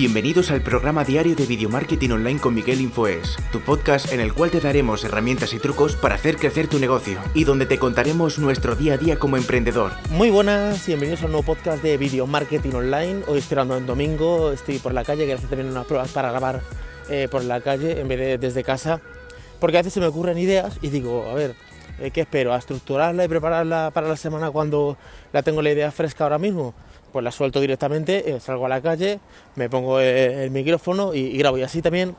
Bienvenidos al programa diario de Video Marketing Online con Miguel Infoes, tu podcast en el cual te daremos herramientas y trucos para hacer crecer tu negocio y donde te contaremos nuestro día a día como emprendedor. Muy buenas y bienvenidos a un nuevo podcast de Video Marketing Online. Hoy estoy grabando en domingo, estoy por la calle, que hacer también unas pruebas para grabar eh, por la calle en vez de desde casa, porque a veces se me ocurren ideas y digo, a ver, eh, ¿qué espero? ¿A estructurarla y prepararla para la semana cuando la tengo la idea fresca ahora mismo? Pues la suelto directamente, eh, salgo a la calle, me pongo eh, el micrófono y, grabo. Y así también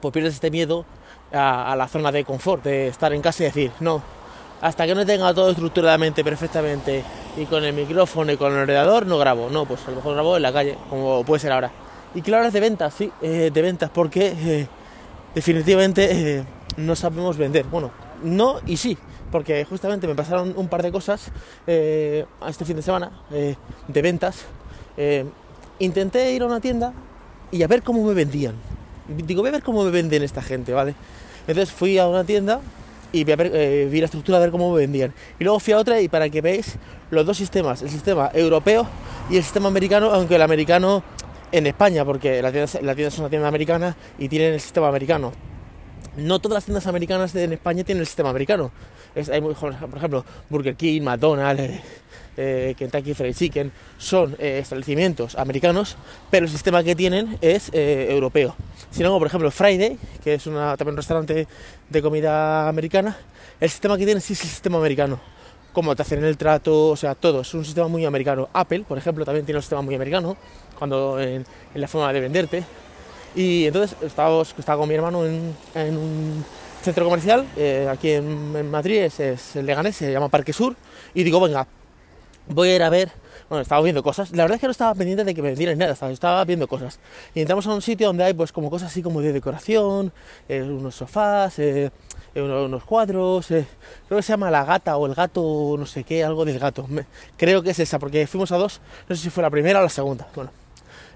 pues pierdes este miedo a, a, la zona de confort, de estar en casa y decir, no, hasta que no tenga todo estructuradamente, perfectamente, y con el micrófono y con el ordenador, no grabo. No, pues a lo mejor grabo en la calle, como puede ser ahora. Y claro, es de ventas, sí, eh, de ventas, porque definitivamente no sabemos vender. Bueno, no y sí, porque justamente me pasaron un par de cosas eh, este fin de semana eh, de ventas. Eh, intenté ir a una tienda y a ver cómo me vendían. Digo, voy a ver cómo me venden esta gente, ¿vale? Entonces fui a una tienda y eh, vi la estructura a ver cómo me vendían. Y luego fui a otra y para que veáis los dos sistemas, el sistema europeo y el sistema americano, aunque el americano en España, porque la tienda, la tienda es una tienda americana y tienen el sistema americano no todas las tiendas americanas en España tienen el sistema americano. Es, hay, por ejemplo, Burger King, McDonald's, eh, eh, Kentucky Fried Chicken, son eh, establecimientos americanos, pero el sistema que tienen es eh, europeo. Si no, por ejemplo, Friday, que es una, también un restaurante de comida americana, el sistema que tiene sí es el sistema americano. Cómo te hacen el trato, o sea, todo, es un sistema muy americano. Apple, por ejemplo, también tiene un sistema muy americano, cuando en, en la forma de venderte. Y entonces estaba, estaba con mi hermano en, en un centro comercial, eh, aquí en, Madrid, es, es, el Leganés, se llama Parque Sur, y digo, venga, voy a ir a ver, bueno, estaba viendo cosas, la verdad es que no estaba pendiente de que me vendieran nada, estaba, estaba viendo cosas. Y entramos a un sitio donde hay pues como cosas así como de decoración, eh, unos sofás, eh, unos, cuadros, creo que se llama La Gata o El Gato, no sé qué, algo del gato, creo que es esa, porque fuimos a dos, no sé si fue la primera o la segunda, bueno.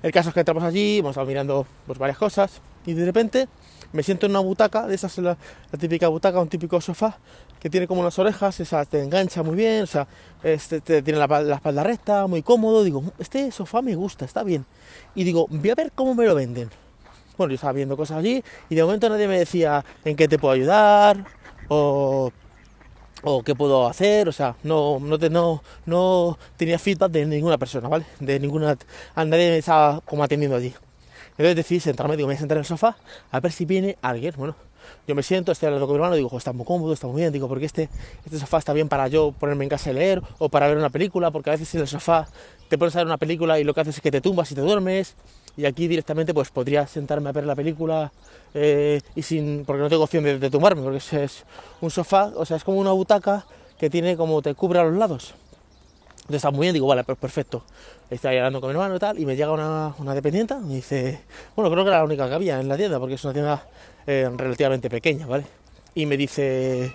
El caso es que entramos allí, hemos estado mirando pues, varias cosas y de repente me siento en una butaca, de esas la, la típica butaca, un típico sofá que tiene como unas orejas, esa te engancha muy bien, o sea, este, te, tiene la, la, espalda recta, muy cómodo. Digo, este sofá me gusta, está bien. Y digo, voy a ver cómo me lo venden. Bueno, yo estaba viendo cosas allí y de momento nadie me decía en qué te puedo ayudar o o qué puedo hacer, o sea, no, no, te, no, no tenía feedback de ninguna persona, ¿vale? De ninguna, a nadie me estaba como atendiendo allí. Entonces decidí sentarme, digo, me voy a sentar en el sofá a ver si viene alguien, bueno, yo me siento, estoy hablando con mi hermano, digo, está muy cómodo, está muy bien, digo, porque este, este sofá está bien para yo ponerme en casa y leer o para ver una película, porque a veces en el sofá te pones a ver una película y lo que haces es que te tumbas y te duermes, y aquí directamente pues podría sentarme a ver la película eh, y sin porque no tengo opción de, de tumbarme porque es, un sofá o sea es como una butaca que tiene como te cubre a los lados. Entonces está muy bien digo vale pues perfecto estoy hablando con mi hermano y tal y me llega una, una dependiente me dice bueno creo que era la única que había en la tienda porque es una tienda eh, relativamente pequeña vale y me dice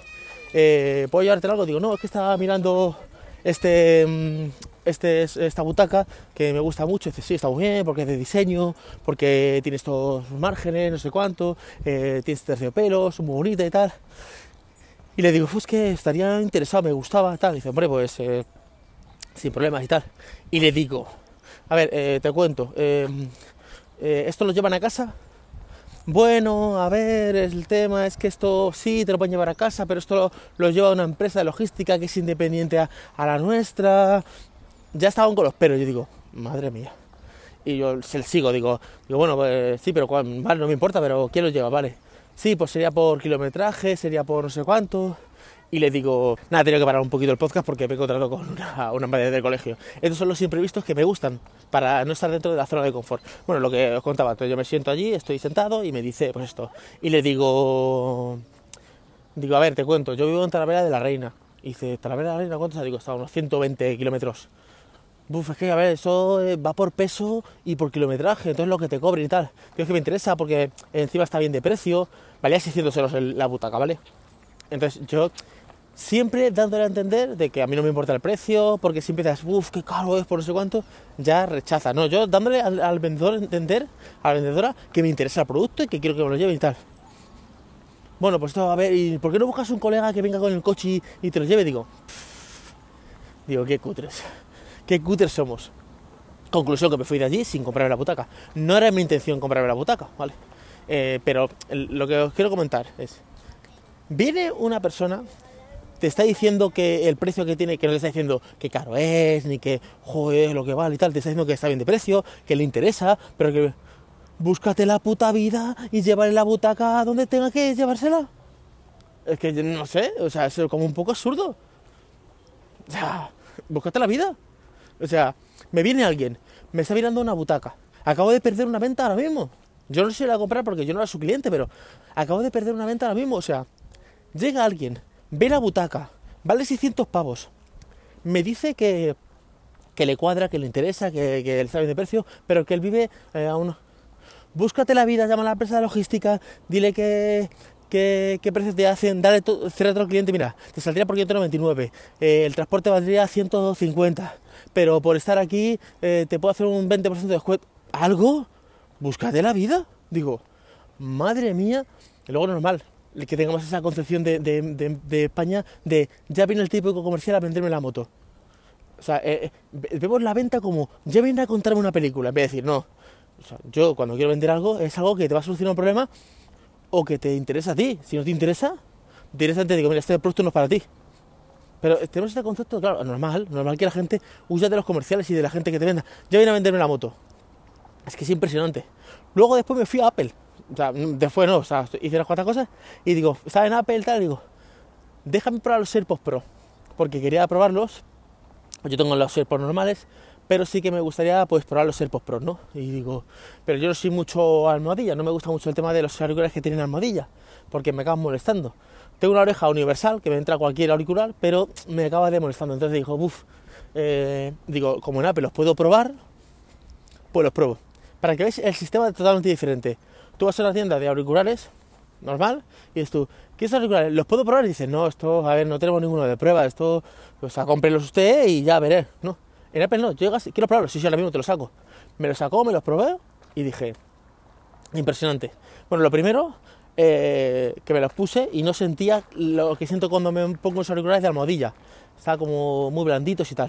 eh, puedo llevarte algo digo no es que estaba mirando este este, esta butaca que me gusta mucho. Dice, sí, está muy bien, porque es de diseño, porque tiene estos márgenes, no sé cuánto, eh, tiene este terciopelo, es muy bonita y tal. Y le digo, pues que estaría interesado, me gustaba, tal. Y dice, hombre, pues eh, sin problemas y tal. Y le digo, a ver, eh, te cuento, ¿esto lo llevan a casa? bueno, a ver, el tema es que esto sí te lo pueden llevar a casa, pero esto lo, lo lleva una empresa de logística que es independiente a la nuestra, ya estaban con los peros. Yo digo, madre mía. Y yo se sigo, digo, digo bueno, pues sí, pero no me importa, pero ¿quién lo lleva? Vale. Sí, pues sería por kilometraje, sería por no sé cuánto. Y le digo, nada, tengo que parar un poquito el podcast porque me he encontrado con una, una madre del colegio. Estos son los imprevistos que me gustan para no estar dentro de la zona de confort. Bueno, lo que os contaba, entonces yo me siento allí, estoy sentado y me dice, pues esto. Y le digo, digo, a ver, te cuento, yo vivo en Talavera de la Reina. Y dice, Talavera de la Reina, ¿cuánto? Digo, está a unos 120 kilómetros. Buf, es que a ver, eso va por peso y por kilometraje, entonces lo que te cobren y tal. Creo que me interesa porque encima está bien de precio, valía 600 euros la butaca, ¿vale? Entonces yo siempre dándole a entender de que a mí no me importa el precio, porque si empiezas, uff, qué caro es, por no sé cuánto, ya rechaza. No, yo dándole al, vendedor entender, a la vendedora, que me interesa el producto y que quiero que me lo lleve y tal. Bueno, pues esto, a ver, ¿y por qué no buscas un colega que venga con el coche y, y te lo lleve? Digo, pff, digo, qué cutres qué cutres somos. Conclusión que me fui de allí sin comprarme la butaca. No era mi intención comprarme la butaca, ¿vale? Eh, pero lo que os quiero comentar es, viene una persona, te está diciendo que el precio que tiene, que no le está diciendo que caro es, ni que joder lo que vale y tal, te está diciendo que está bien de precio, que le interesa, pero que búscate la puta vida y llévale la butaca donde tenga que llevársela. Es que no sé, o sea, es como un poco absurdo. O sea, búscate la vida. O sea, me viene alguien, me está mirando una butaca. Acabo de perder una venta ahora mismo. Yo no sé si la voy a comprar porque yo no era su cliente, pero acabo de perder una venta ahora mismo. O sea, llega alguien, ve la butaca, vale 600 pavos. Me dice que, que le cuadra, que le interesa, que, que él sabe de precio, pero que él vive eh, a un... Búscate la vida, llama a la empresa de logística, dile que, ¿Qué, precios te hacen? Dale cierra a otro cliente, mira, te saldría por 199, eh, el transporte valdría 150, pero por estar aquí eh, te puedo hacer un 20% de descuento. ¿Algo? Búscate la vida. Digo, madre mía, y luego normal, que tengamos esa concepción de, España de ya viene el típico comercial a venderme la moto. O sea, eh, vemos la venta como ya viene a contarme una película, en vez de decir, no, o sea, yo cuando quiero vender algo es algo que te va a solucionar un problema o que te interesa a ti. Si no te interesa, directamente digo, mira, este producto no es para ti. Pero tenemos este concepto, claro, normal, normal que la gente huya de los comerciales y de la gente que te venda. Ya viene a venderme la moto. Es que es impresionante. Luego después me fui a Apple. O sea, después no, o sea, hice las cuatro cosas y digo, estaba en Apple tal, digo, déjame probar los AirPods Pro. Porque quería probarlos. Yo tengo los AirPods normales, pero sí que me gustaría pues probar los AirPods Pro, ¿no? Y digo, pero yo no soy mucho almohadilla, no me gusta mucho el tema de los auriculares que tienen almohadilla, porque me acaban molestando. Tengo una oreja universal que me entra cualquier auricular, pero me acaba de molestando. Entonces digo, uff, eh, digo, como en Apple los puedo probar, pues los pruebo. Para que veáis el sistema es totalmente diferente. Tú vas a una tienda de auriculares, normal, y dices tú, ¿qué auriculares? ¿Los puedo probar? Y dices, no, esto, a ver, no tenemos ninguno de prueba, esto, pues a cómprelos usted y ya veré, ¿no? En Apple no, llegas, quiero probarlos, sí, sí, ahora mismo te los saco. Me los sacó, me los probé y dije, impresionante. Bueno, lo primero, eh, que me los puse y no sentía lo que siento cuando me pongo los auriculares de almohadilla. Estaba como muy blanditos y tal.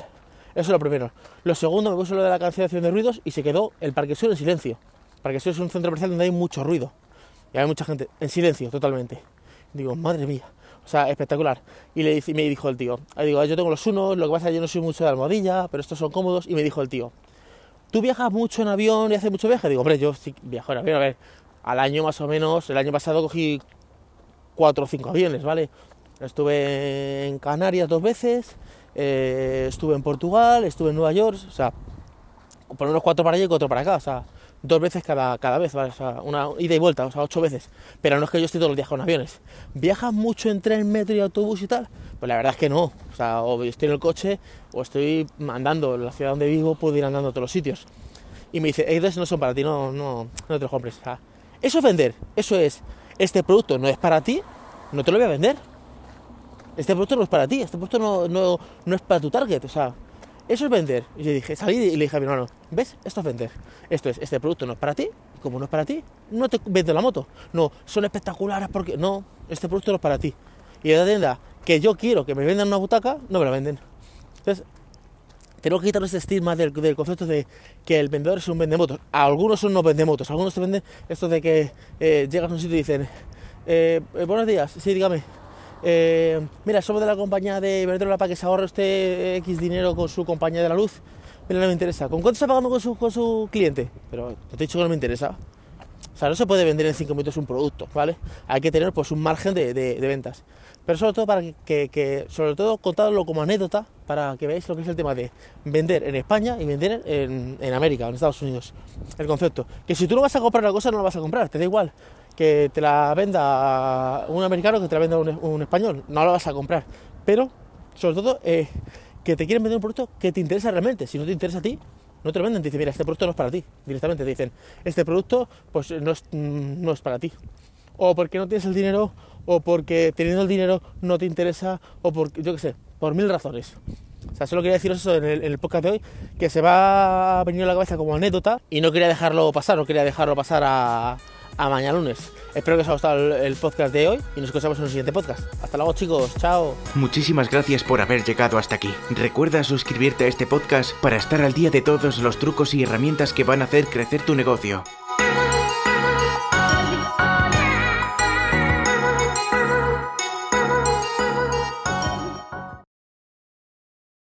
Eso es lo primero. Lo segundo, me puse lo de la cancelación de ruidos y se quedó el Parque Sur en silencio. Parque Sur es un centro comercial donde hay mucho ruido. Y hay mucha gente en silencio, totalmente. Digo, madre mía. O sea, espectacular. Y le, me dijo el tío, digo, yo tengo los unos, lo que pasa es que yo no soy mucho de almohadilla, pero estos son cómodos. Y me dijo el tío, ¿tú viajas mucho en avión y haces mucho viaje? Digo, hombre, yo sí viajo en avión, a ver, al año más o menos, el año pasado cogí cuatro o cinco aviones, ¿vale? Estuve en Canarias dos veces, eh, estuve en Portugal, estuve en Nueva York, o sea, por unos cuatro para allá y cuatro para acá, o sea, dos veces cada, cada vez, una ida y vuelta, o sea, ocho veces. Pero no es que yo esté todos los días con aviones. ¿Viajas mucho en tren, metro y autobús y tal? Pues la verdad es que no. O sea, o estoy en el coche o estoy andando. En la ciudad donde vivo puedo ir andando a todos los sitios. Y me dice, estos no son para ti, no, no, no te los compres. Eso es vender. Eso es, este producto no es para ti, no te lo voy a vender. Este producto no es para ti, este producto no, no, no es para tu target. O sea, eso es vender. Y yo dije, salí y le dije a mi hermano, ¿ves? Esto es vender. Esto es, este producto no es para ti, y como no es para ti, no te vendo la moto. No, son espectaculares porque, no, este producto no es para ti. Y la tienda que yo quiero que me vendan una butaca, no me la venden. Entonces, tengo que quitar ese estigma del, concepto de que el vendedor es un vendemotos. Algunos son no vendemotos, algunos te venden esto de que eh, llegas a un sitio y dicen, eh, eh, buenos días, sí, dígame, eh, mira, somos de la compañía de Iberdrola para que se ahorre usted X dinero con su compañía de la luz. Mira, no me interesa. ¿Con cuánto está pagando con su, con su cliente? Pero te he dicho que no me interesa. O sea, no se puede vender en 5 minutos un producto, ¿vale? Hay que tener pues un margen de, ventas. Pero sobre todo para que, sobre todo contarlo como anécdota, para que veáis lo que es el tema de vender en España y vender en, en América, en Estados Unidos. El concepto. Que si tú no vas a comprar una cosa, no la vas a comprar, te da igual que te la venda un americano que te la venda un, español, no la vas a comprar. Pero, sobre todo, eh, que te quieren vender un producto que te interesa realmente. Si no te interesa a ti, no te lo venden. Te dicen, mira, este producto no es para ti. Directamente te dicen, este producto pues no es, mm, no es para ti. O porque no tienes el dinero, o porque teniendo el dinero no te interesa, o porque, yo qué sé, por mil razones. O sea, solo quería deciros eso en el, en el, podcast de hoy, que se va a venir a la cabeza como anécdota y no quería dejarlo pasar, no quería dejarlo pasar a, a mañana lunes. Espero que os haya gustado el podcast de hoy y nos escuchamos en el siguiente podcast. Hasta luego chicos, chao. Muchísimas gracias por haber llegado hasta aquí. Recuerda suscribirte a este podcast para estar al día de todos los trucos y herramientas que van a hacer crecer tu negocio.